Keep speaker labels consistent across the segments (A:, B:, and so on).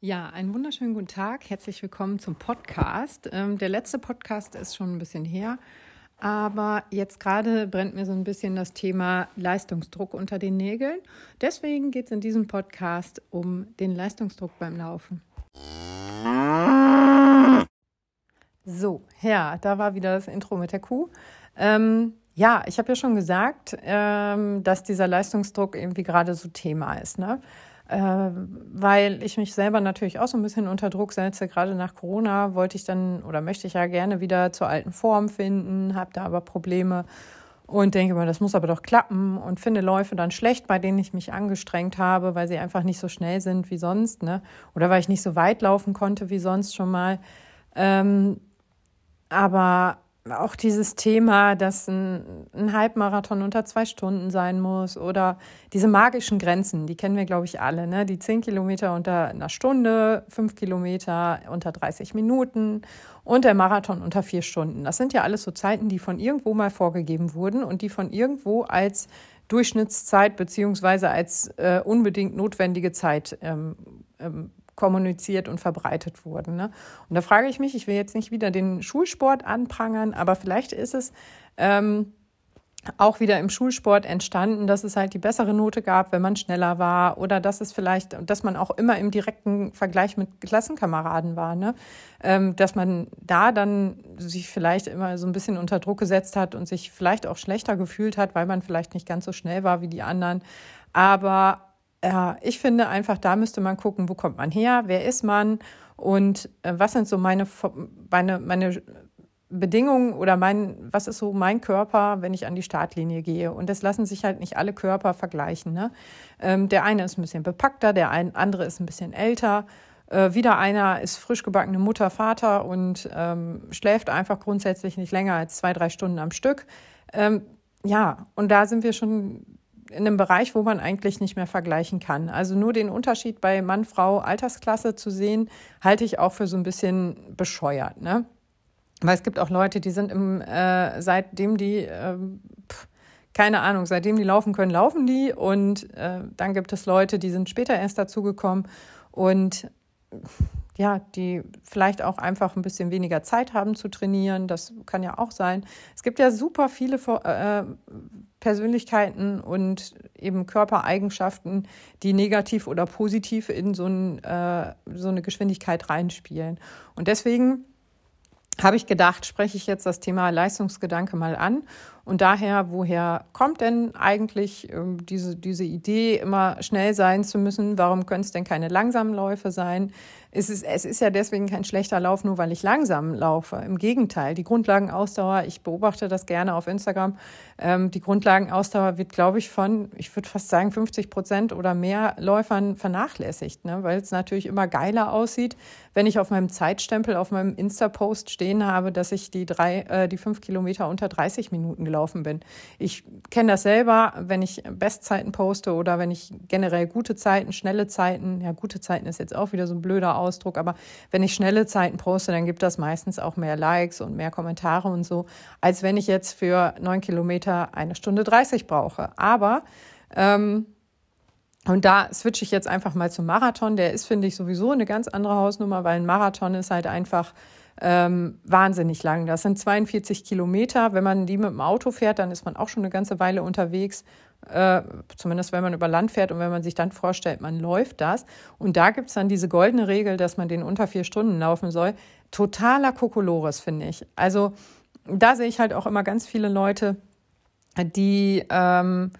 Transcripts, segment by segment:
A: Ja, einen wunderschönen guten Tag. Herzlich willkommen zum Podcast. Ähm, der letzte Podcast ist schon ein bisschen her, aber jetzt gerade brennt mir so ein bisschen das Thema Leistungsdruck unter den Nägeln. Deswegen geht es in diesem Podcast um den Leistungsdruck beim Laufen. So, ja, da war wieder das Intro mit der Kuh. Ähm, ja, ich habe ja schon gesagt, ähm, dass dieser Leistungsdruck irgendwie gerade so Thema ist. Ne? Äh, weil ich mich selber natürlich auch so ein bisschen unter Druck setze. Gerade nach Corona wollte ich dann oder möchte ich ja gerne wieder zur alten Form finden, habe da aber Probleme und denke mal, das muss aber doch klappen und finde Läufe dann schlecht, bei denen ich mich angestrengt habe, weil sie einfach nicht so schnell sind wie sonst, ne? Oder weil ich nicht so weit laufen konnte wie sonst schon mal. Ähm, aber auch dieses Thema, dass ein, ein, Halbmarathon unter zwei Stunden sein muss oder diese magischen Grenzen, die kennen wir, glaube ich, alle. Ne? Die zehn Kilometer unter einer Stunde, fünf Kilometer unter 30 Minuten und der Marathon unter vier Stunden. Das sind ja alles so Zeiten, die von irgendwo mal vorgegeben wurden und die von irgendwo als Durchschnittszeit beziehungsweise als äh, unbedingt notwendige Zeit ähm, ähm, kommuniziert und verbreitet wurden. Ne? Und da frage ich mich, ich will jetzt nicht wieder den Schulsport anprangern, aber vielleicht ist es ähm, auch wieder im Schulsport entstanden, dass es halt die bessere Note gab, wenn man schneller war oder dass es vielleicht, dass man auch immer im direkten Vergleich mit Klassenkameraden war, ne? Ähm, dass man da dann sich vielleicht immer so ein bisschen unter Druck gesetzt hat und sich vielleicht auch schlechter gefühlt hat, weil man vielleicht nicht ganz so schnell war wie die anderen. Aber ja, ich finde einfach, da müsste man gucken, wo kommt man her, wer ist man und äh, was sind so meine, meine, meine Bedingungen oder mein, was ist so mein Körper, wenn ich an die Startlinie gehe. Und das lassen sich halt nicht alle Körper vergleichen. Ne? Ähm, der eine ist ein bisschen bepackter, der ein, andere ist ein bisschen älter. Äh, wieder einer ist frisch gebackene Mutter, Vater und ähm, schläft einfach grundsätzlich nicht länger als zwei, drei Stunden am Stück. Ähm, ja, und da sind wir schon in einem Bereich, wo man eigentlich nicht mehr vergleichen kann. Also nur den Unterschied bei Mann, Frau, Altersklasse zu sehen, halte ich auch für so ein bisschen bescheuert. Ne? Weil es gibt auch Leute, die sind im, äh, seitdem die, äh, pff, keine Ahnung, seitdem die laufen können, laufen die. Und äh, dann gibt es Leute, die sind später erst dazugekommen und ja, die vielleicht auch einfach ein bisschen weniger Zeit haben zu trainieren. Das kann ja auch sein. Es gibt ja super viele äh, Persönlichkeiten und eben Körpereigenschaften, die negativ oder positiv in so, ein, äh, so eine Geschwindigkeit reinspielen. Und deswegen habe ich gedacht, spreche ich jetzt das Thema Leistungsgedanke mal an. Und daher, woher kommt denn eigentlich äh, diese, diese Idee, immer schnell sein zu müssen? Warum können es denn keine langsamen Läufe sein? Es ist, es ist ja deswegen kein schlechter Lauf, nur weil ich langsam laufe. Im Gegenteil, die Grundlagenausdauer, ich beobachte das gerne auf Instagram, ähm, die Grundlagenausdauer wird, glaube ich, von, ich würde fast sagen, 50 Prozent oder mehr Läufern vernachlässigt, ne? weil es natürlich immer geiler aussieht, wenn ich auf meinem Zeitstempel, auf meinem Insta-Post stehen habe, dass ich die drei, äh, die fünf Kilometer unter 30 Minuten gelaufen bin. Ich kenne das selber, wenn ich Bestzeiten poste oder wenn ich generell gute Zeiten, schnelle Zeiten, ja, gute Zeiten ist jetzt auch wieder so ein blöder Ausdruck, aber wenn ich schnelle Zeiten poste, dann gibt das meistens auch mehr Likes und mehr Kommentare und so, als wenn ich jetzt für neun Kilometer eine Stunde 30 brauche. Aber ähm, und da switche ich jetzt einfach mal zum Marathon. Der ist, finde ich, sowieso eine ganz andere Hausnummer, weil ein Marathon ist halt einfach ähm, wahnsinnig lang. Das sind 42 Kilometer. Wenn man die mit dem Auto fährt, dann ist man auch schon eine ganze Weile unterwegs. Äh, zumindest wenn man über Land fährt und wenn man sich dann vorstellt, man läuft das. Und da gibt es dann diese goldene Regel, dass man den unter vier Stunden laufen soll. Totaler Kokolores, finde ich. Also da sehe ich halt auch immer ganz viele Leute, die ähm,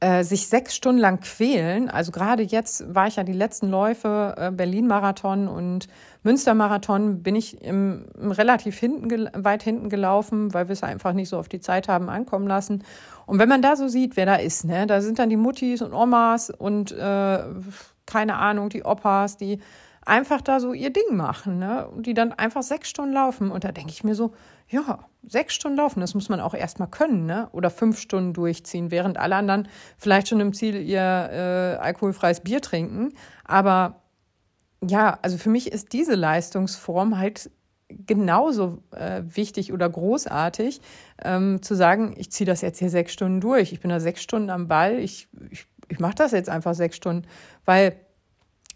A: äh, sich sechs Stunden lang quälen. Also gerade jetzt war ich ja die letzten Läufe, äh, Berlin-Marathon und Münster-Marathon, bin ich im, im relativ hinten, weit hinten gelaufen, weil wir es einfach nicht so auf die Zeit haben ankommen lassen. Und wenn man da so sieht, wer da ist, ne, da sind dann die Muttis und Omas und äh, keine Ahnung, die Opas, die einfach da so ihr Ding machen, ne? Und die dann einfach sechs Stunden laufen. Und da denke ich mir so, ja, sechs Stunden laufen, das muss man auch erstmal können, ne? Oder fünf Stunden durchziehen, während alle anderen vielleicht schon im Ziel ihr äh, alkoholfreies Bier trinken. Aber ja, also für mich ist diese Leistungsform halt genauso äh, wichtig oder großartig, ähm, zu sagen, ich ziehe das jetzt hier sechs Stunden durch. Ich bin da sechs Stunden am Ball, ich, ich, ich mache das jetzt einfach sechs Stunden, weil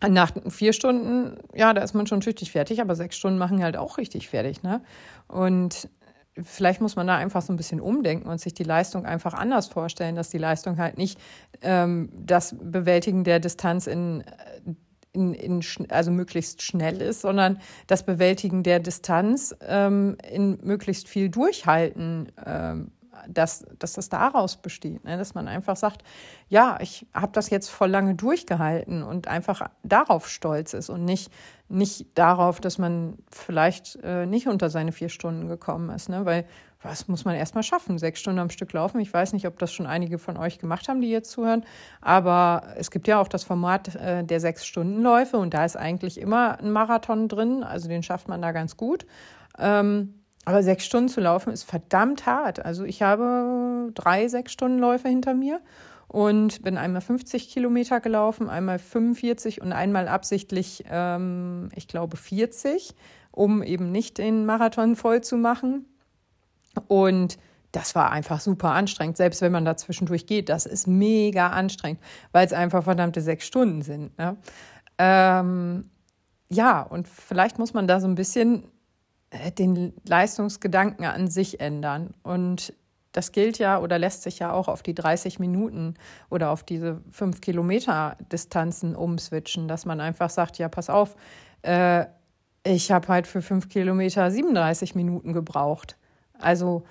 A: nach vier Stunden, ja, da ist man schon tüchtig fertig, aber sechs Stunden machen halt auch richtig fertig, ne? Und vielleicht muss man da einfach so ein bisschen umdenken und sich die Leistung einfach anders vorstellen, dass die Leistung halt nicht ähm, das Bewältigen der Distanz in, in, in, also möglichst schnell ist, sondern das Bewältigen der Distanz ähm, in möglichst viel Durchhalten ähm, dass, dass das daraus besteht, ne? dass man einfach sagt, ja, ich habe das jetzt voll lange durchgehalten und einfach darauf stolz ist und nicht, nicht darauf, dass man vielleicht äh, nicht unter seine vier Stunden gekommen ist, ne? weil was muss man erstmal schaffen? Sechs Stunden am Stück laufen. Ich weiß nicht, ob das schon einige von euch gemacht haben, die jetzt zuhören. Aber es gibt ja auch das Format äh, der Sechs-Stunden-Läufe und da ist eigentlich immer ein Marathon drin. Also den schafft man da ganz gut. Ähm, aber sechs Stunden zu laufen ist verdammt hart. Also ich habe drei Sechs-Stunden-Läufe hinter mir und bin einmal 50 Kilometer gelaufen, einmal 45 und einmal absichtlich, ähm, ich glaube, 40, um eben nicht den Marathon voll zu machen. Und das war einfach super anstrengend, selbst wenn man da zwischendurch geht. Das ist mega anstrengend, weil es einfach verdammte sechs Stunden sind. Ne? Ähm, ja, und vielleicht muss man da so ein bisschen den Leistungsgedanken an sich ändern. Und das gilt ja oder lässt sich ja auch auf die 30 Minuten oder auf diese 5 Kilometer Distanzen umswitchen, dass man einfach sagt, ja, pass auf, äh, ich habe halt für 5 Kilometer 37 Minuten gebraucht. Also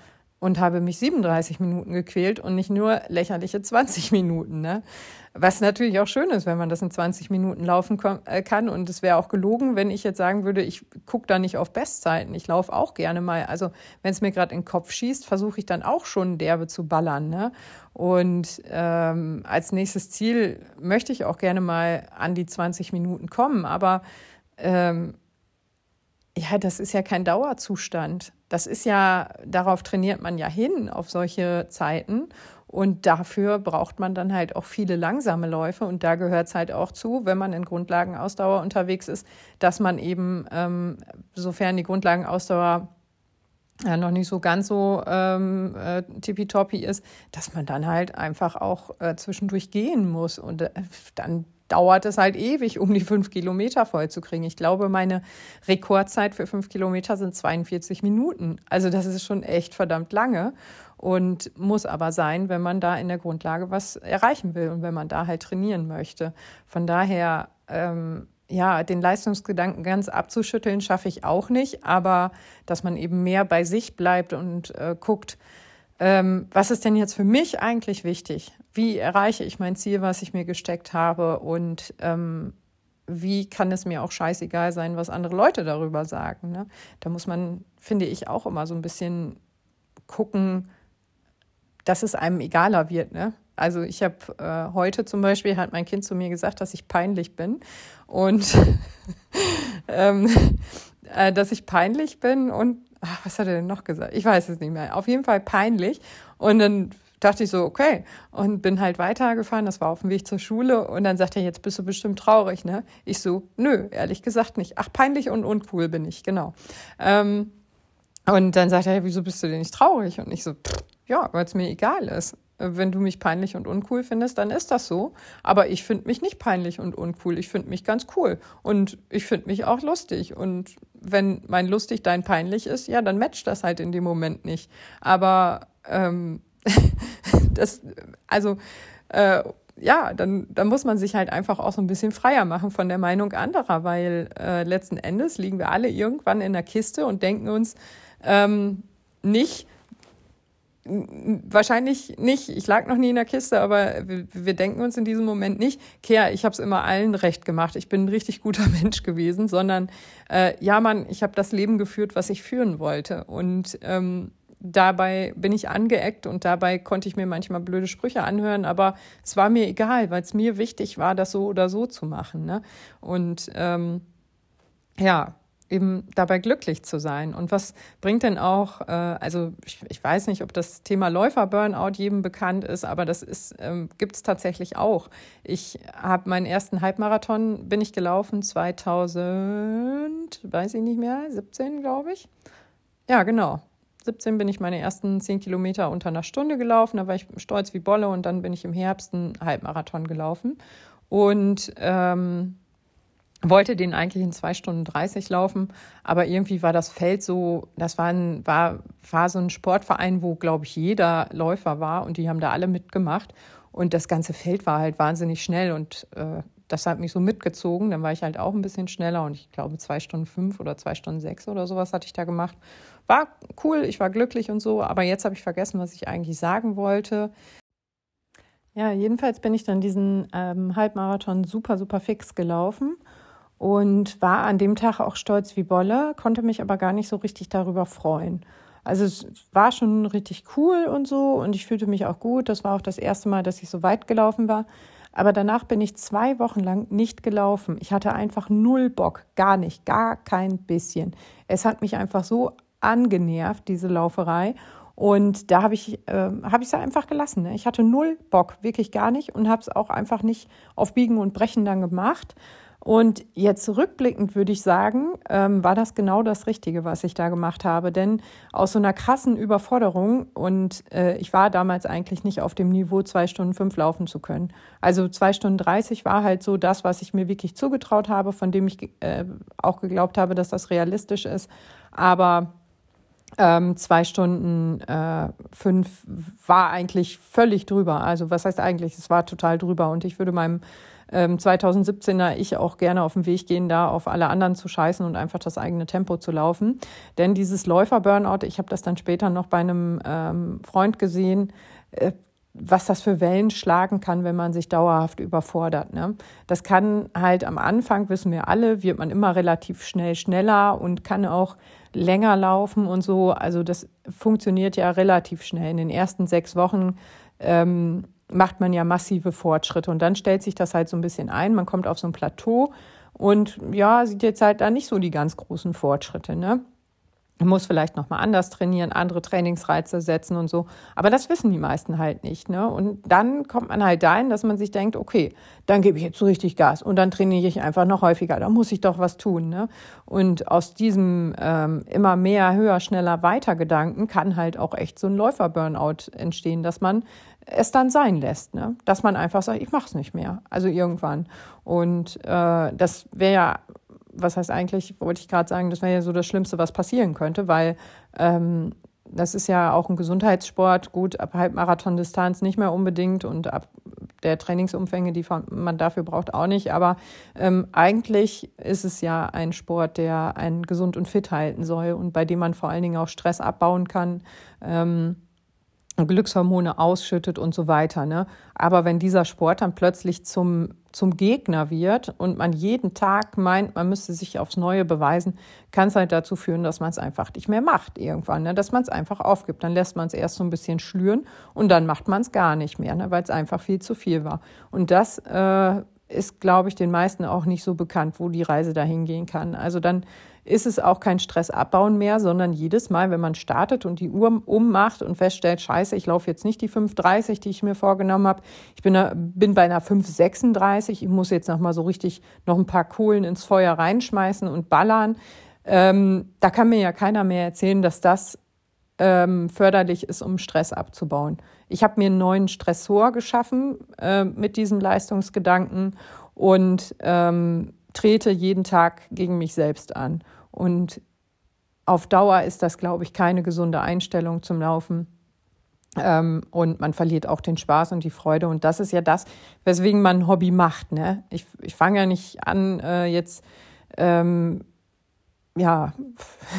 A: und habe mich 37 Minuten gequält und nicht nur lächerliche 20 Minuten. Ne? Was natürlich auch schön ist, wenn man das in 20 Minuten laufen äh, kann. Und es wäre auch gelogen, wenn ich jetzt sagen würde, ich gucke da nicht auf Bestzeiten. Ich laufe auch gerne mal. Also wenn es mir gerade in den Kopf schießt, versuche ich dann auch schon derbe zu ballern. Ne? Und ähm, als nächstes Ziel möchte ich auch gerne mal an die 20 Minuten kommen. Aber ähm, ja, das ist ja kein Dauerzustand. Das ist ja, darauf trainiert man ja hin, auf solche Zeiten. Und dafür braucht man dann halt auch viele langsame Läufe. Und da gehört es halt auch zu, wenn man in Grundlagenausdauer unterwegs ist, dass man eben, ähm, sofern die Grundlagenausdauer ja, noch nicht so ganz so ähm, äh, tippitoppi ist, dass man dann halt einfach auch äh, zwischendurch gehen muss. Und äh, dann dauert es halt ewig, um die fünf Kilometer voll zu kriegen. Ich glaube, meine Rekordzeit für fünf Kilometer sind 42 Minuten. Also das ist schon echt verdammt lange und muss aber sein, wenn man da in der Grundlage was erreichen will und wenn man da halt trainieren möchte. Von daher, ähm, ja, den Leistungsgedanken ganz abzuschütteln, schaffe ich auch nicht, aber dass man eben mehr bei sich bleibt und äh, guckt, ähm, was ist denn jetzt für mich eigentlich wichtig? Wie erreiche ich mein Ziel, was ich mir gesteckt habe? Und ähm, wie kann es mir auch scheißegal sein, was andere Leute darüber sagen? Ne? Da muss man, finde ich, auch immer so ein bisschen gucken, dass es einem egaler wird. Ne? Also ich habe äh, heute zum Beispiel, hat mein Kind zu mir gesagt, dass ich peinlich bin. Und ähm, äh, dass ich peinlich bin und ach, was hat er denn noch gesagt? Ich weiß es nicht mehr. Auf jeden Fall peinlich. Und dann dachte ich so, okay. Und bin halt weitergefahren. Das war auf dem Weg zur Schule. Und dann sagt er, jetzt bist du bestimmt traurig, ne? Ich so, nö, ehrlich gesagt nicht. Ach, peinlich und uncool bin ich, genau. Ähm, und dann sagt er, wieso bist du denn nicht traurig? Und ich so, pff, ja, weil es mir egal ist. Wenn du mich peinlich und uncool findest, dann ist das so. Aber ich finde mich nicht peinlich und uncool. Ich finde mich ganz cool. Und ich finde mich auch lustig. Und wenn mein lustig dein peinlich ist, ja, dann matcht das halt in dem Moment nicht. Aber ähm, das, also, äh, ja, dann, dann muss man sich halt einfach auch so ein bisschen freier machen von der Meinung anderer, weil äh, letzten Endes liegen wir alle irgendwann in der Kiste und denken uns ähm, nicht, Wahrscheinlich nicht. Ich lag noch nie in der Kiste, aber wir, wir denken uns in diesem Moment nicht, Kehr, ich habe es immer allen recht gemacht. Ich bin ein richtig guter Mensch gewesen, sondern äh, ja, Mann, ich habe das Leben geführt, was ich führen wollte. Und ähm, dabei bin ich angeeckt und dabei konnte ich mir manchmal blöde Sprüche anhören, aber es war mir egal, weil es mir wichtig war, das so oder so zu machen. Ne? Und ähm, ja, eben dabei glücklich zu sein. Und was bringt denn auch, äh, also ich, ich, weiß nicht, ob das Thema Läufer-Burnout jedem bekannt ist, aber das ähm, gibt es tatsächlich auch. Ich habe meinen ersten Halbmarathon, bin ich gelaufen 2000, weiß ich nicht mehr, 17 glaube ich. Ja, genau. 17 bin ich meine ersten 10 Kilometer unter einer Stunde gelaufen, da war ich stolz wie Bolle und dann bin ich im Herbst einen Halbmarathon gelaufen. Und ähm, wollte den eigentlich in zwei Stunden 30 laufen, aber irgendwie war das Feld so, das war, ein, war, war so ein Sportverein, wo, glaube ich, jeder Läufer war und die haben da alle mitgemacht. Und das ganze Feld war halt wahnsinnig schnell und äh, das hat mich so mitgezogen. Dann war ich halt auch ein bisschen schneller und ich glaube zwei Stunden fünf oder zwei Stunden sechs oder sowas hatte ich da gemacht. War cool, ich war glücklich und so, aber jetzt habe ich vergessen, was ich eigentlich sagen wollte. Ja, jedenfalls bin ich dann diesen ähm, Halbmarathon super, super fix gelaufen und war an dem Tag auch stolz wie Bolle, konnte mich aber gar nicht so richtig darüber freuen. Also es war schon richtig cool und so und ich fühlte mich auch gut. Das war auch das erste Mal, dass ich so weit gelaufen war. Aber danach bin ich zwei Wochen lang nicht gelaufen. Ich hatte einfach null Bock, gar nicht, gar kein bisschen. Es hat mich einfach so angenervt, diese Lauferei. Und da habe ich äh, hab es einfach gelassen. Ne? Ich hatte null Bock, wirklich gar nicht und habe es auch einfach nicht auf Biegen und Brechen dann gemacht. Und jetzt rückblickend würde ich sagen, ähm, war das genau das Richtige, was ich da gemacht habe. Denn aus so einer krassen Überforderung und äh, ich war damals eigentlich nicht auf dem Niveau, zwei Stunden fünf laufen zu können. Also zwei Stunden dreißig war halt so das, was ich mir wirklich zugetraut habe, von dem ich äh, auch geglaubt habe, dass das realistisch ist. Aber ähm, zwei Stunden äh, fünf war eigentlich völlig drüber. Also was heißt eigentlich? Es war total drüber. Und ich würde meinem ähm, 2017er ich auch gerne auf den Weg gehen, da auf alle anderen zu scheißen und einfach das eigene Tempo zu laufen. Denn dieses Läufer-Burnout, ich habe das dann später noch bei einem ähm, Freund gesehen, äh, was das für Wellen schlagen kann, wenn man sich dauerhaft überfordert. Ne? Das kann halt am Anfang, wissen wir alle, wird man immer relativ schnell schneller und kann auch länger laufen und so. Also das funktioniert ja relativ schnell. In den ersten sechs Wochen ähm, macht man ja massive Fortschritte. Und dann stellt sich das halt so ein bisschen ein. Man kommt auf so ein Plateau und ja, sieht jetzt halt da nicht so die ganz großen Fortschritte. Ne? Man muss vielleicht nochmal anders trainieren, andere Trainingsreize setzen und so. Aber das wissen die meisten halt nicht. Ne? Und dann kommt man halt dahin, dass man sich denkt, okay, dann gebe ich jetzt so richtig Gas und dann trainiere ich einfach noch häufiger. Da muss ich doch was tun. Ne? Und aus diesem ähm, immer mehr, höher, schneller, weiter Gedanken kann halt auch echt so ein Läufer-Burnout entstehen, dass man es dann sein lässt, ne? dass man einfach sagt, ich mache es nicht mehr, also irgendwann. Und äh, das wäre ja, was heißt eigentlich, wollte ich gerade sagen, das wäre ja so das Schlimmste, was passieren könnte, weil ähm, das ist ja auch ein Gesundheitssport, gut, ab Halbmarathon-Distanz nicht mehr unbedingt und ab der Trainingsumfänge, die man dafür braucht, auch nicht. Aber ähm, eigentlich ist es ja ein Sport, der einen gesund und fit halten soll und bei dem man vor allen Dingen auch Stress abbauen kann. Ähm, Glückshormone ausschüttet und so weiter. Ne? Aber wenn dieser Sport dann plötzlich zum, zum Gegner wird und man jeden Tag meint, man müsste sich aufs Neue beweisen, kann es halt dazu führen, dass man es einfach nicht mehr macht irgendwann, ne? dass man es einfach aufgibt. Dann lässt man es erst so ein bisschen schlüren und dann macht man es gar nicht mehr, ne? weil es einfach viel zu viel war. Und das äh, ist, glaube ich, den meisten auch nicht so bekannt, wo die Reise dahin gehen kann. Also dann ist es auch kein Stress abbauen mehr, sondern jedes Mal, wenn man startet und die Uhr ummacht und feststellt, scheiße, ich laufe jetzt nicht die 5,30, die ich mir vorgenommen habe, ich bin, bin bei einer 5,36, ich muss jetzt noch mal so richtig noch ein paar Kohlen ins Feuer reinschmeißen und ballern. Ähm, da kann mir ja keiner mehr erzählen, dass das ähm, förderlich ist, um Stress abzubauen. Ich habe mir einen neuen Stressor geschaffen äh, mit diesem Leistungsgedanken und ähm, trete jeden Tag gegen mich selbst an. Und auf Dauer ist das, glaube ich, keine gesunde Einstellung zum Laufen. Ähm, und man verliert auch den Spaß und die Freude. Und das ist ja das, weswegen man ein Hobby macht. Ne? Ich, ich fange ja nicht an, äh, jetzt, ähm, ja,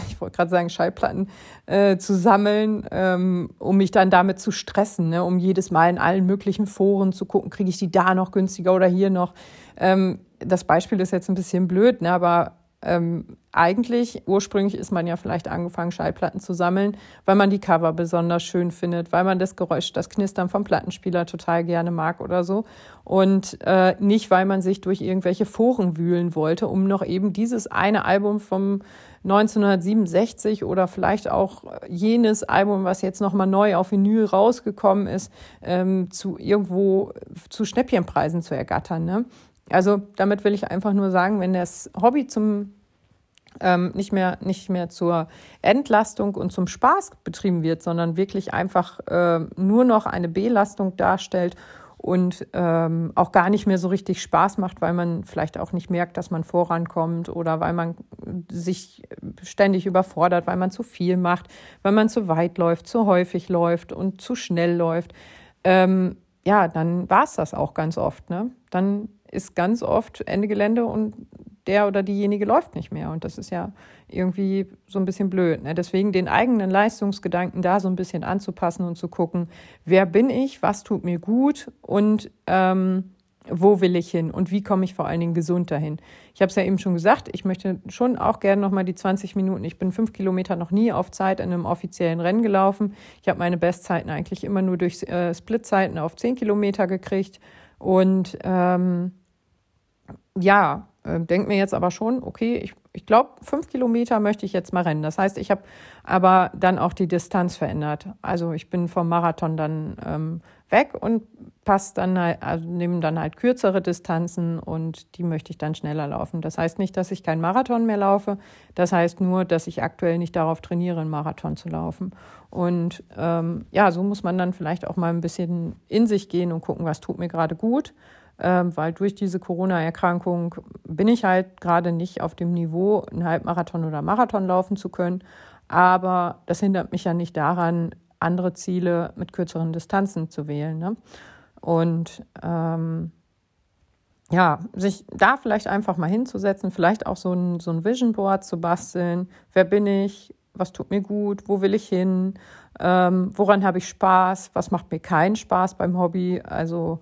A: ich wollte gerade sagen, Schallplatten äh, zu sammeln, ähm, um mich dann damit zu stressen, ne? um jedes Mal in allen möglichen Foren zu gucken, kriege ich die da noch günstiger oder hier noch. Ähm, das Beispiel ist jetzt ein bisschen blöd, ne, aber ähm, eigentlich, ursprünglich ist man ja vielleicht angefangen, Schallplatten zu sammeln, weil man die Cover besonders schön findet, weil man das Geräusch, das Knistern vom Plattenspieler total gerne mag oder so. Und äh, nicht, weil man sich durch irgendwelche Foren wühlen wollte, um noch eben dieses eine Album vom 1967 oder vielleicht auch jenes Album, was jetzt nochmal neu auf Vinyl rausgekommen ist, ähm, zu irgendwo zu Schnäppchenpreisen zu ergattern. Ne? Also damit will ich einfach nur sagen, wenn das Hobby zum ähm, nicht mehr nicht mehr zur Entlastung und zum Spaß betrieben wird, sondern wirklich einfach äh, nur noch eine Belastung darstellt und ähm, auch gar nicht mehr so richtig Spaß macht, weil man vielleicht auch nicht merkt, dass man vorankommt oder weil man sich ständig überfordert, weil man zu viel macht, weil man zu weit läuft, zu häufig läuft und zu schnell läuft. Ähm, ja, dann war es das auch ganz oft. Ne? Dann ist ganz oft Ende Gelände und der oder diejenige läuft nicht mehr. Und das ist ja irgendwie so ein bisschen blöd. Ne? Deswegen den eigenen Leistungsgedanken da so ein bisschen anzupassen und zu gucken, wer bin ich, was tut mir gut und ähm, wo will ich hin und wie komme ich vor allen Dingen gesund dahin. Ich habe es ja eben schon gesagt, ich möchte schon auch gerne nochmal die 20 Minuten. Ich bin fünf Kilometer noch nie auf Zeit in einem offiziellen Rennen gelaufen. Ich habe meine Bestzeiten eigentlich immer nur durch äh, Splitzeiten auf 10 Kilometer gekriegt. Und ähm, ja, äh, denke mir jetzt aber schon, okay, ich, ich glaube, fünf Kilometer möchte ich jetzt mal rennen. Das heißt, ich habe aber dann auch die Distanz verändert. Also ich bin vom Marathon dann ähm, weg und passe dann halt, also nehme dann halt kürzere Distanzen und die möchte ich dann schneller laufen. Das heißt nicht, dass ich keinen Marathon mehr laufe. Das heißt nur, dass ich aktuell nicht darauf trainiere, einen Marathon zu laufen. Und ähm, ja, so muss man dann vielleicht auch mal ein bisschen in sich gehen und gucken, was tut mir gerade gut ähm, weil durch diese Corona-Erkrankung bin ich halt gerade nicht auf dem Niveau, einen Halbmarathon oder Marathon laufen zu können. Aber das hindert mich ja nicht daran, andere Ziele mit kürzeren Distanzen zu wählen. Ne? Und ähm, ja, sich da vielleicht einfach mal hinzusetzen, vielleicht auch so ein, so ein Vision Board zu basteln. Wer bin ich? Was tut mir gut? Wo will ich hin? Ähm, woran habe ich Spaß? Was macht mir keinen Spaß beim Hobby? Also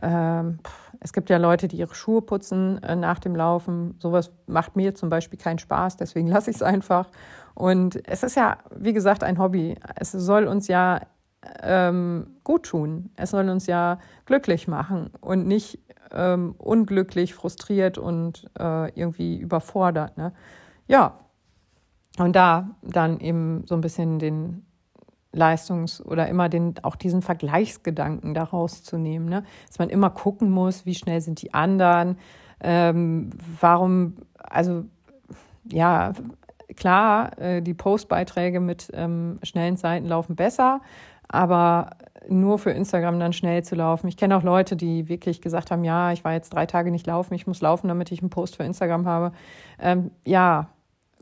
A: ähm, es gibt ja Leute, die ihre Schuhe putzen äh, nach dem Laufen. Sowas macht mir zum Beispiel keinen Spaß, deswegen lasse ich es einfach. Und es ist ja, wie gesagt, ein Hobby. Es soll uns ja ähm, gut tun. Es soll uns ja glücklich machen und nicht ähm, unglücklich, frustriert und äh, irgendwie überfordert. Ne? Ja, und da dann eben so ein bisschen den Leistungs- oder immer den, auch diesen Vergleichsgedanken daraus zu nehmen. Ne? Dass man immer gucken muss, wie schnell sind die anderen, ähm, warum, also ja, klar, äh, die Postbeiträge mit ähm, schnellen Seiten laufen besser, aber nur für Instagram dann schnell zu laufen. Ich kenne auch Leute, die wirklich gesagt haben, ja, ich war jetzt drei Tage nicht laufen, ich muss laufen, damit ich einen Post für Instagram habe. Ähm, ja,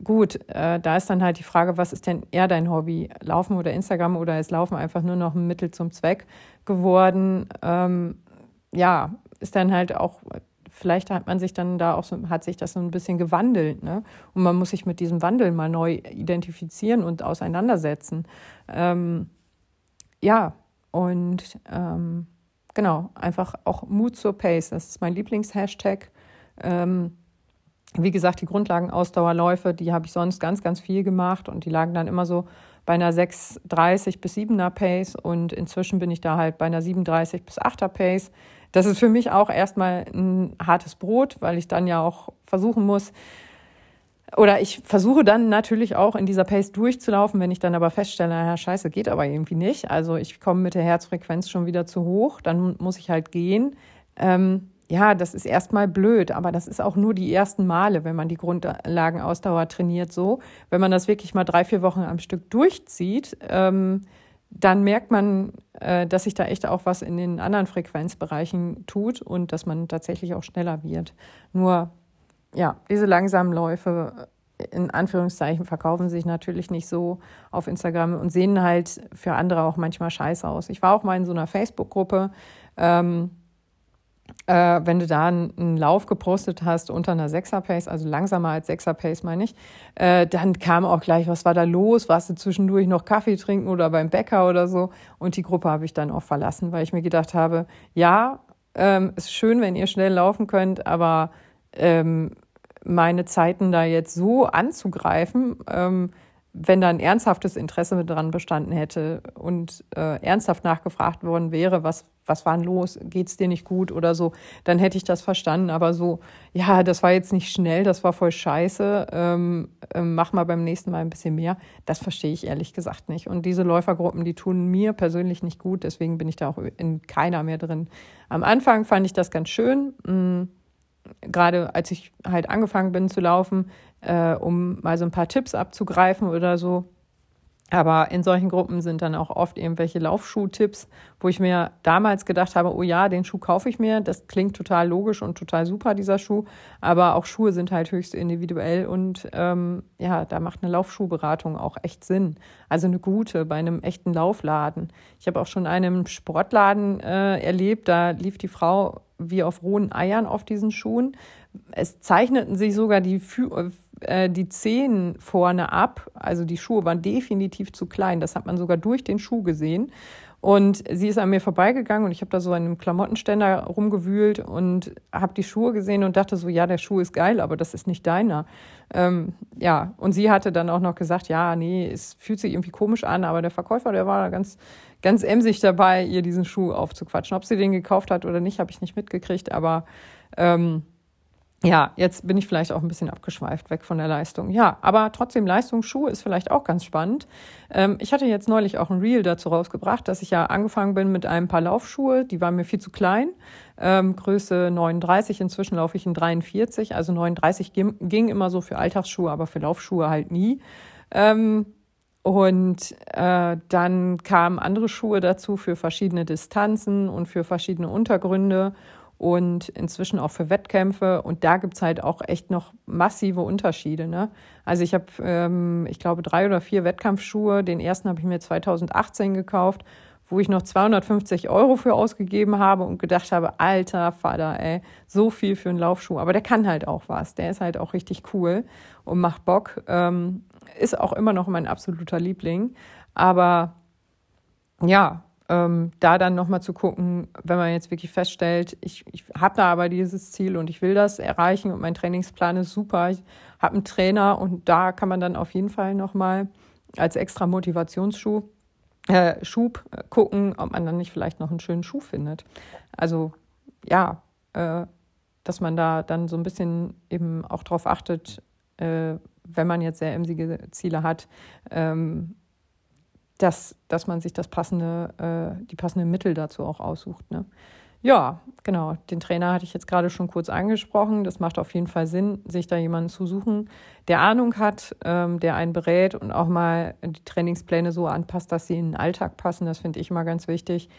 A: gut, äh, da ist dann halt die Frage, was ist denn eher dein Hobby? Laufen oder Instagram oder ist Laufen einfach nur noch ein Mittel zum Zweck geworden? Ähm, ja, ist dann halt auch, vielleicht hat man sich dann da auch so, hat sich das so ein bisschen gewandelt, ne? Und man muss sich mit diesem Wandel mal neu identifizieren und auseinandersetzen. Ähm, ja, und ähm, genau, einfach auch Mut zur Pace, das ist mein Lieblingshashtag. Ähm, wie gesagt, die Grundlagenausdauerläufe, die habe ich sonst ganz, ganz viel gemacht und die lagen dann immer so bei einer 6,30 bis 7er Pace und inzwischen bin ich da halt bei einer 37 bis 8er Pace. Das ist für mich auch erstmal ein hartes Brot, weil ich dann ja auch versuchen muss, oder ich versuche dann natürlich auch in dieser Pace durchzulaufen, wenn ich dann aber feststelle, ja, scheiße, geht aber irgendwie nicht. Also ich komme mit der Herzfrequenz schon wieder zu hoch, dann muss ich halt gehen. Ähm, ja, das ist erstmal blöd, aber das ist auch nur die ersten Male, wenn man die Grundlagenausdauer trainiert so. Wenn man das wirklich mal drei, vier Wochen am Stück durchzieht, ähm, dann merkt man, äh, dass sich da echt auch was in den anderen Frequenzbereichen tut und dass man tatsächlich auch schneller wird. Nur, ja, diese langsamen Läufe in Anführungszeichen verkaufen sich natürlich nicht so auf Instagram und sehen halt für andere auch manchmal scheiße aus. Ich war auch mal in so einer Facebook-Gruppe, ähm, äh, wenn du da einen, Lauf gepostet hast unter einer Sechser-Pace, also langsamer als Sechser-Pace, meine ich, äh, dann kam auch gleich, was war da los? Warst du zwischendurch noch Kaffee trinken oder beim Bäcker oder so? Und die Gruppe habe ich dann auch verlassen, weil ich mir gedacht habe, ja, ähm, ist schön, wenn ihr schnell laufen könnt, aber ähm, meine Zeiten da jetzt so anzugreifen, ähm, wenn da ein ernsthaftes Interesse dran bestanden hätte und äh, ernsthaft nachgefragt worden wäre, was, was war denn los, geht's dir nicht gut oder so, dann hätte ich das verstanden. Aber so, ja, das war jetzt nicht schnell, das war voll scheiße, ähm, äh, mach mal beim nächsten Mal ein bisschen mehr, das verstehe ich ehrlich gesagt nicht. Und diese Läufergruppen, die tun mir persönlich nicht gut, deswegen bin ich da auch in keiner mehr drin. Am Anfang fand ich das ganz schön. Mh, mm, gerade als ich halt angefangen bin zu laufen, äh, um mal so ein paar Tipps abzugreifen oder so. Aber in solchen Gruppen sind dann auch oft irgendwelche Laufschuhtipps, wo ich mir damals gedacht habe, oh ja, den Schuh kaufe ich mir. Das klingt total logisch und total super, dieser Schuh. Aber auch Schuhe sind halt höchst individuell und ähm, ja, da macht eine Laufschuhberatung auch echt Sinn. Also eine gute bei einem echten Laufladen. Ich habe auch schon einen Sportladen äh, erlebt, da lief die Frau wie auf rohen Eiern auf diesen Schuhen. Es zeichneten sich sogar die äh, die Zehen vorne ab. Also die Schuhe waren definitiv zu klein. Das hat man sogar durch den Schuh gesehen. Und sie ist an mir vorbeigegangen und ich habe da so an einem Klamottenständer rumgewühlt und habe die Schuhe gesehen und dachte so, ja, der Schuh ist geil, aber das ist nicht deiner. Ähm, ja, und sie hatte dann auch noch gesagt, ja, nee, es fühlt sich irgendwie komisch an, aber der Verkäufer, der war da ganz, ganz emsig dabei, ihr diesen Schuh aufzuquatschen. Ob sie den gekauft hat oder nicht, habe ich nicht mitgekriegt, aber ähm, ja, jetzt bin ich vielleicht auch ein bisschen abgeschweift weg von der Leistung. Ja, aber trotzdem Leistungsschuhe ist vielleicht auch ganz spannend. Ähm, ich hatte jetzt neulich auch ein Reel dazu rausgebracht, dass ich ja angefangen bin mit einem paar Laufschuhe. Die waren mir viel zu klein. Ähm, Größe 39, inzwischen laufe ich in 43. Also 39 ging, ging immer so für Alltagsschuhe, aber für Laufschuhe halt nie. Ähm, und äh, dann kamen andere Schuhe dazu für verschiedene Distanzen und für verschiedene Untergründe und inzwischen auch für Wettkämpfe. Und da gibt's halt auch echt noch massive Unterschiede. Ne? Also ich habe, ähm, ich glaube, drei oder vier Wettkampfschuhe. Den ersten habe ich mir 2018 gekauft, wo ich noch 250 Euro für ausgegeben habe und gedacht habe, alter Vater, ey, so viel für einen Laufschuh. Aber der kann halt auch was. Der ist halt auch richtig cool und macht Bock. Ähm, ist auch immer noch mein absoluter Liebling. Aber ja, ähm, da dann nochmal zu gucken, wenn man jetzt wirklich feststellt, ich, ich habe da aber dieses Ziel und ich will das erreichen und mein Trainingsplan ist super, ich habe einen Trainer und da kann man dann auf jeden Fall nochmal als extra Motivationsschub äh, Schub gucken, ob man dann nicht vielleicht noch einen schönen Schuh findet. Also ja, äh, dass man da dann so ein bisschen eben auch darauf achtet, äh, wenn man jetzt sehr emsige Ziele hat, ähm, dass, dass man sich das passende, äh, die passenden Mittel dazu auch aussucht. Ne? Ja, genau. Den Trainer hatte ich jetzt gerade schon kurz angesprochen. Das macht auf jeden Fall Sinn, sich da jemanden zu suchen, der Ahnung hat, ähm, der einen berät und auch mal die Trainingspläne so anpasst, dass sie in den Alltag passen. Das finde ich immer ganz wichtig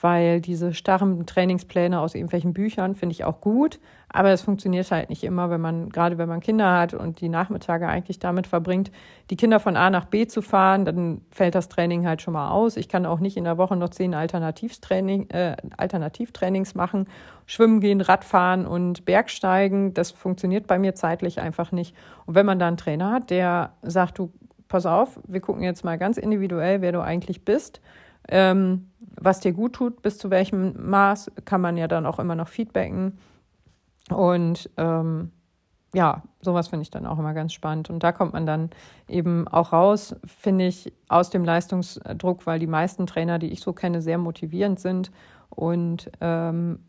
A: weil diese starren Trainingspläne aus irgendwelchen Büchern finde ich auch gut, aber es funktioniert halt nicht immer, wenn man, gerade wenn man Kinder hat und die Nachmittage eigentlich damit verbringt, die Kinder von A nach B zu fahren, dann fällt das Training halt schon mal aus. Ich kann auch nicht in der Woche noch zehn Alternativtraining, äh, Alternativtrainings machen, schwimmen gehen, Radfahren und Bergsteigen. Das funktioniert bei mir zeitlich einfach nicht. Und wenn man da einen Trainer hat, der sagt, du, pass auf, wir gucken jetzt mal ganz individuell, wer du eigentlich bist, ähm, was dir gut tut, bis zu welchem Maß, kann man ja dann auch immer noch feedbacken. Und ähm, ja, sowas finde ich dann auch immer ganz spannend. Und da kommt man dann eben auch raus, finde ich, aus dem Leistungsdruck, weil die meisten Trainer, die ich so kenne, sehr motivierend sind und ähm,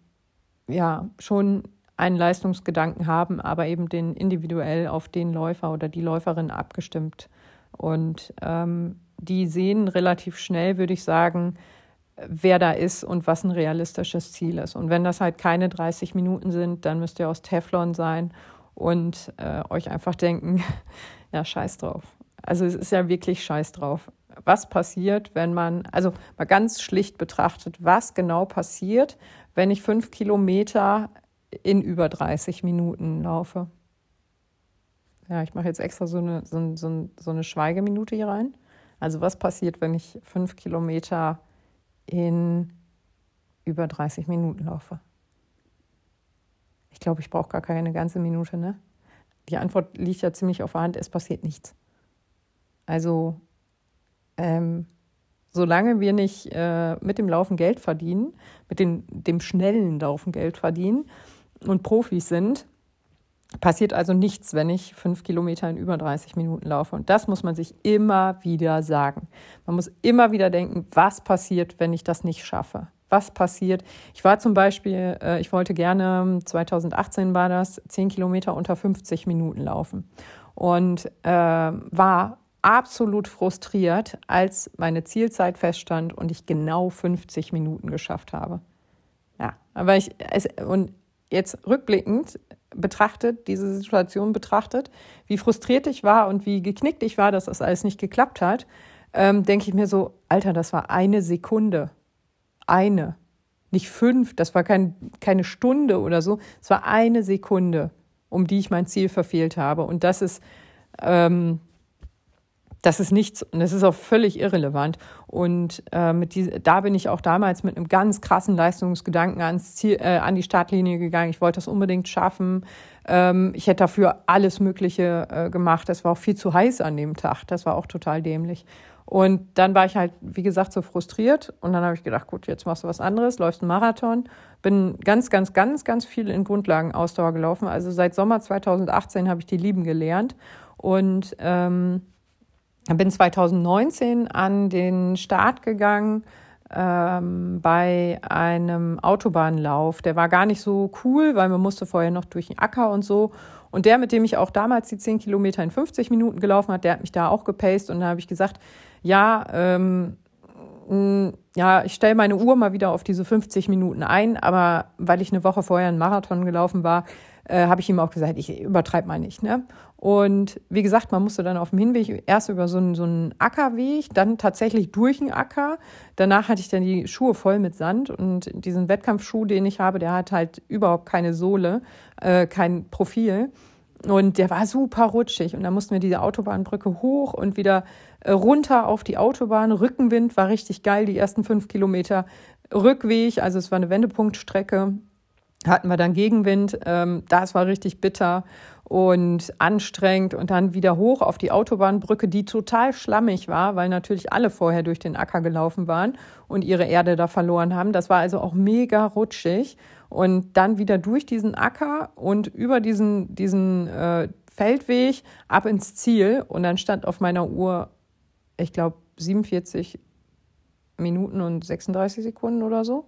A: ja, schon einen Leistungsgedanken haben, aber eben den individuell auf den Läufer oder die Läuferin abgestimmt. Und ähm, die sehen relativ schnell, würde ich sagen, wer da ist und was ein realistisches Ziel ist. Und wenn das halt keine 30 Minuten sind, dann müsst ihr aus Teflon sein und äh, euch einfach denken, ja, scheiß drauf. Also es ist ja wirklich scheiß drauf. Was passiert, wenn man, also mal ganz schlicht betrachtet, was genau passiert, wenn ich fünf Kilometer in über 30 Minuten laufe? Ja, ich mache jetzt extra so eine, so, so, so eine Schweigeminute hier rein. Also was passiert, wenn ich fünf Kilometer in über 30 Minuten laufe? Ich glaube, ich brauche gar keine ganze Minute. Ne? Die Antwort liegt ja ziemlich auf der Hand, es passiert nichts. Also ähm, solange wir nicht äh, mit dem Laufen Geld verdienen, mit dem, dem schnellen Laufen Geld verdienen und Profis sind, Passiert also nichts, wenn ich fünf Kilometer in über 30 Minuten laufe. Und das muss man sich immer wieder sagen. Man muss immer wieder denken, was passiert, wenn ich das nicht schaffe? Was passiert? Ich war zum Beispiel, äh, ich wollte gerne, 2018 war das, 10 Kilometer unter 50 Minuten laufen. Und äh, war absolut frustriert, als meine Zielzeit feststand und ich genau 50 Minuten geschafft habe. Ja, aber ich, es, und jetzt rückblickend betrachtet, diese Situation betrachtet, wie frustriert ich war und wie geknickt ich war, dass das alles nicht geklappt hat, ähm, denke ich mir so, Alter, das war eine Sekunde. Eine. Nicht fünf, das war kein, keine Stunde oder so. Es war eine Sekunde, um die ich mein Ziel verfehlt habe. Und das ist, ähm, das ist nichts und das ist auch völlig irrelevant. Und äh, mit diese, da bin ich auch damals mit einem ganz krassen Leistungsgedanken ans Ziel, äh, an die Startlinie gegangen. Ich wollte das unbedingt schaffen. Ähm, ich hätte dafür alles Mögliche äh, gemacht. Es war auch viel zu heiß an dem Tag. Das war auch total dämlich. Und dann war ich halt, wie gesagt, so frustriert. Und dann habe ich gedacht, gut, jetzt machst du was anderes, läufst einen Marathon. Bin ganz, ganz, ganz, ganz viel in Grundlagenausdauer gelaufen. Also seit Sommer 2018 habe ich die lieben gelernt. Und ähm, bin 2019 an den Start gegangen ähm, bei einem Autobahnlauf. Der war gar nicht so cool, weil man musste vorher noch durch den Acker und so. Und der, mit dem ich auch damals die 10 Kilometer in 50 Minuten gelaufen hat, der hat mich da auch gepaced. Und da habe ich gesagt, ja, ähm, ja, ich stelle meine Uhr mal wieder auf diese 50 Minuten ein, aber weil ich eine Woche vorher einen Marathon gelaufen war, äh, habe ich ihm auch gesagt, ich übertreibe mal nicht. Ne? Und wie gesagt, man musste dann auf dem Hinweg erst über so einen, so einen Ackerweg, dann tatsächlich durch einen Acker. Danach hatte ich dann die Schuhe voll mit Sand und diesen Wettkampfschuh, den ich habe, der hat halt überhaupt keine Sohle, äh, kein Profil. Und der war super rutschig. Und da mussten wir diese Autobahnbrücke hoch und wieder äh, runter auf die Autobahn. Rückenwind war richtig geil, die ersten fünf Kilometer. Rückweg, also es war eine Wendepunktstrecke, hatten wir dann Gegenwind. Ähm, das war richtig bitter und anstrengend und dann wieder hoch auf die Autobahnbrücke, die total schlammig war, weil natürlich alle vorher durch den Acker gelaufen waren und ihre Erde da verloren haben. Das war also auch mega rutschig und dann wieder durch diesen Acker und über diesen, diesen äh, Feldweg ab ins Ziel und dann stand auf meiner Uhr, ich glaube, 47 Minuten und 36 Sekunden oder so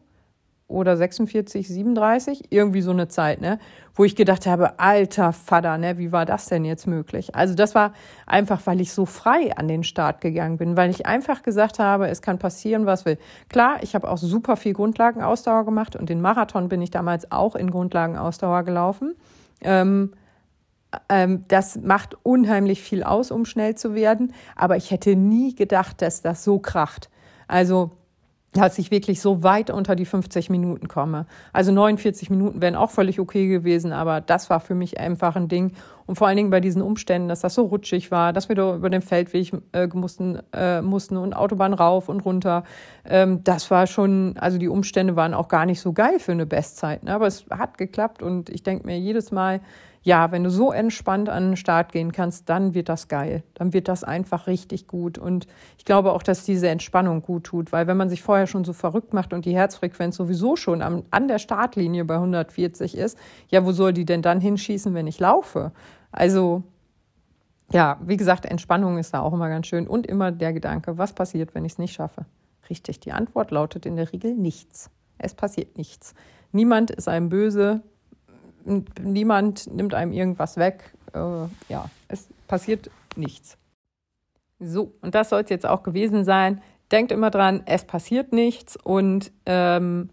A: oder 46, 37, irgendwie so eine Zeit, ne, wo ich gedacht habe, alter Vater, ne, wie war das denn jetzt möglich? Also das war einfach, weil ich so frei an den Start gegangen bin, weil ich einfach gesagt habe, es kann passieren, was will. Klar, ich habe auch super viel Grundlagenausdauer gemacht und den Marathon bin ich damals auch in Grundlagenausdauer gelaufen. Ähm, ähm, das macht unheimlich viel aus, um schnell zu werden, aber ich hätte nie gedacht, dass das so kracht. Also dass ich wirklich so weit unter die 50 Minuten komme. Also 49 Minuten wären auch völlig okay gewesen, aber das war für mich einfach ein Ding. Und vor allen Dingen bei diesen Umständen, dass das so rutschig war, dass wir da über den Feldweg äh, mussten, äh, mussten und Autobahn rauf und runter. Ähm, das war schon, also die Umstände waren auch gar nicht so geil für eine Bestzeit. Ne? Aber es hat geklappt und ich denke mir jedes Mal, ja, wenn du so entspannt an den Start gehen kannst, dann wird das geil. Dann wird das einfach richtig gut. Und ich glaube auch, dass diese Entspannung gut tut, weil wenn man sich vorher schon so verrückt macht und die Herzfrequenz sowieso schon am, an der Startlinie bei 140 ist, ja, wo soll die denn dann hinschießen, wenn ich laufe? Also, ja, wie gesagt, Entspannung ist da auch immer ganz schön. Und immer der Gedanke, was passiert, wenn ich es nicht schaffe? Richtig, die Antwort lautet in der Regel nichts. Es passiert nichts. Niemand ist einem böse, niemand nimmt einem irgendwas weg. Äh, ja, es passiert nichts. So, und das soll es jetzt auch gewesen sein. Denkt immer dran, es passiert nichts und ähm,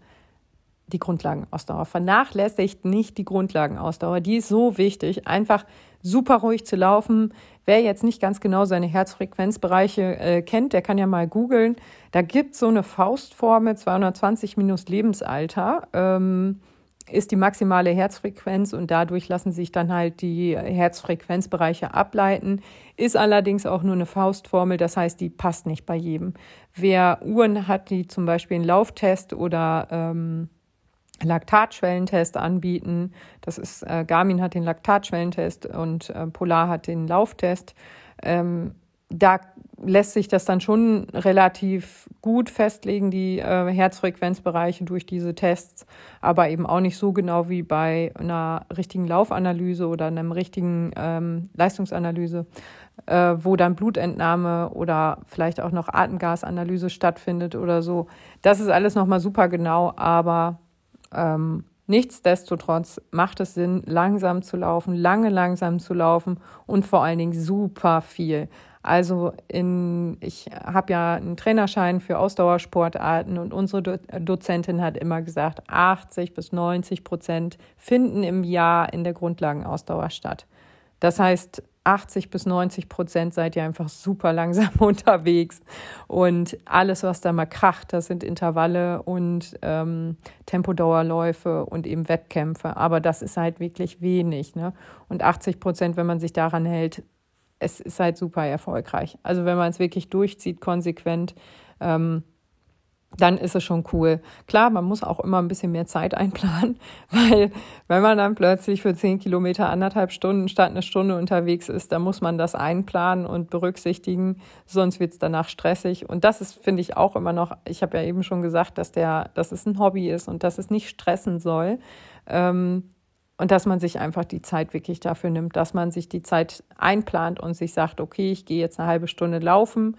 A: die Grundlagenausdauer. Vernachlässigt nicht die Grundlagenausdauer. Die ist so wichtig. Einfach super ruhig zu laufen. Wer jetzt nicht ganz genau seine Herzfrequenzbereiche äh, kennt, der kann ja mal googeln. Da gibt es so eine Faustformel 220 minus Lebensalter. Ähm, ist die maximale Herzfrequenz und dadurch lassen sich dann halt die Herzfrequenzbereiche ableiten. Ist allerdings auch nur eine Faustformel, das heißt, die passt nicht bei jedem. Wer Uhren hat, die zum Beispiel einen Lauftest oder ähm, Laktatschwellentest anbieten, das ist äh, Garmin hat den Laktatschwellentest und äh, Polar hat den Lauftest. Ähm, da lässt sich das dann schon relativ gut festlegen, die äh, Herzfrequenzbereiche durch diese Tests, aber eben auch nicht so genau wie bei einer richtigen Laufanalyse oder einem richtigen ähm, Leistungsanalyse, äh, wo dann Blutentnahme oder vielleicht auch noch Atemgasanalyse stattfindet oder so. Das ist alles nochmal super genau, aber ähm, Nichtsdestotrotz macht es Sinn, langsam zu laufen, lange langsam zu laufen und vor allen Dingen super viel. Also in, ich habe ja einen Trainerschein für Ausdauersportarten und unsere Do Dozentin hat immer gesagt, 80 bis 90 Prozent finden im Jahr in der Grundlagenausdauer statt. Das heißt, 80 bis 90 Prozent seid ihr einfach super langsam unterwegs. Und alles, was da mal kracht, das sind Intervalle und ähm, Tempodauerläufe und eben Wettkämpfe. Aber das ist halt wirklich wenig. Ne? Und 80 Prozent, wenn man sich daran hält, es ist halt super erfolgreich. Also wenn man es wirklich durchzieht, konsequent, ähm, dann ist es schon cool. Klar, man muss auch immer ein bisschen mehr Zeit einplanen, weil wenn man dann plötzlich für zehn Kilometer anderthalb Stunden statt eine Stunde unterwegs ist, dann muss man das einplanen und berücksichtigen, sonst wird es danach stressig. Und das ist, finde ich, auch immer noch, ich habe ja eben schon gesagt, dass der, dass es ein Hobby ist und dass es nicht stressen soll. Ähm, und dass man sich einfach die Zeit wirklich dafür nimmt, dass man sich die Zeit einplant und sich sagt, okay, ich gehe jetzt eine halbe Stunde laufen,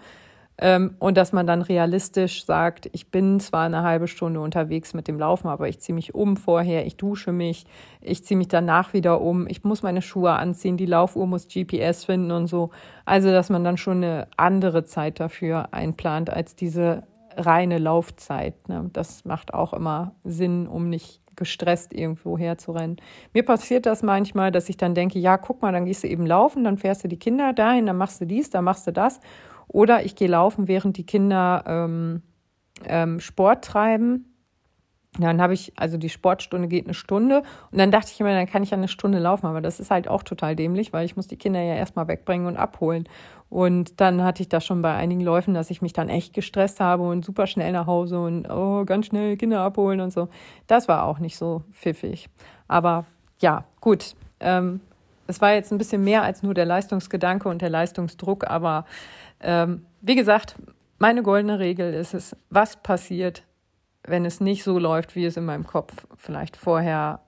A: ähm, und dass man dann realistisch sagt, ich bin zwar eine halbe Stunde unterwegs mit dem Laufen, aber ich ziehe mich um vorher, ich dusche mich, ich ziehe mich danach wieder um, ich muss meine Schuhe anziehen, die Laufuhr muss GPS finden und so. Also, dass man dann schon eine andere Zeit dafür einplant als diese reine Laufzeit. Ne? Das macht auch immer Sinn, um nicht gestresst irgendwo herzurennen. Mir passiert das manchmal, dass ich dann denke, ja, guck mal, dann gehst du eben laufen, dann fährst du die Kinder dahin, dann machst du dies, dann machst du das. Oder ich gehe laufen, während die Kinder ähm, ähm, Sport treiben. Dann habe ich, also die Sportstunde geht eine Stunde und dann dachte ich immer, dann kann ich ja eine Stunde laufen, aber das ist halt auch total dämlich, weil ich muss die Kinder ja erstmal wegbringen und abholen. Und dann hatte ich das schon bei einigen Läufen, dass ich mich dann echt gestresst habe und super schnell nach Hause und oh, ganz schnell Kinder abholen und so. Das war auch nicht so pfiffig. Aber ja, gut. Ähm, es war jetzt ein bisschen mehr als nur der Leistungsgedanke und der Leistungsdruck, aber ähm, wie gesagt, meine goldene Regel ist es, was passiert, wenn es nicht so läuft, wie es in meinem Kopf vielleicht vorher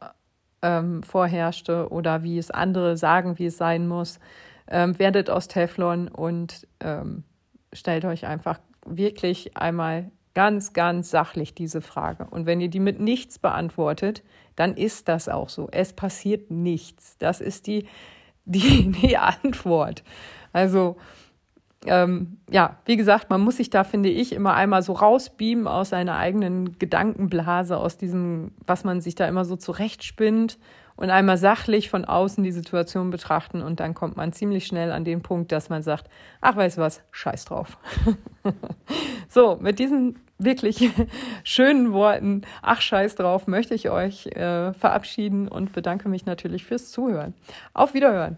A: ähm, vorherrschte oder wie es andere sagen, wie es sein muss. Ähm, werdet aus Teflon und ähm, stellt euch einfach wirklich einmal ganz, ganz sachlich diese Frage. Und wenn ihr die mit nichts beantwortet, dann ist das auch so. Es passiert nichts. Das ist die, die, die Antwort. Also ähm, ja, wie gesagt, man muss sich da, finde ich, immer einmal so rausbeamen aus seiner eigenen Gedankenblase, aus diesem, was man sich da immer so zurechtspinnt und einmal sachlich von außen die Situation betrachten und dann kommt man ziemlich schnell an den Punkt, dass man sagt, ach, weißt du was, scheiß drauf. so, mit diesen wirklich schönen Worten, ach, scheiß drauf, möchte ich euch äh, verabschieden und bedanke mich natürlich fürs Zuhören. Auf Wiederhören.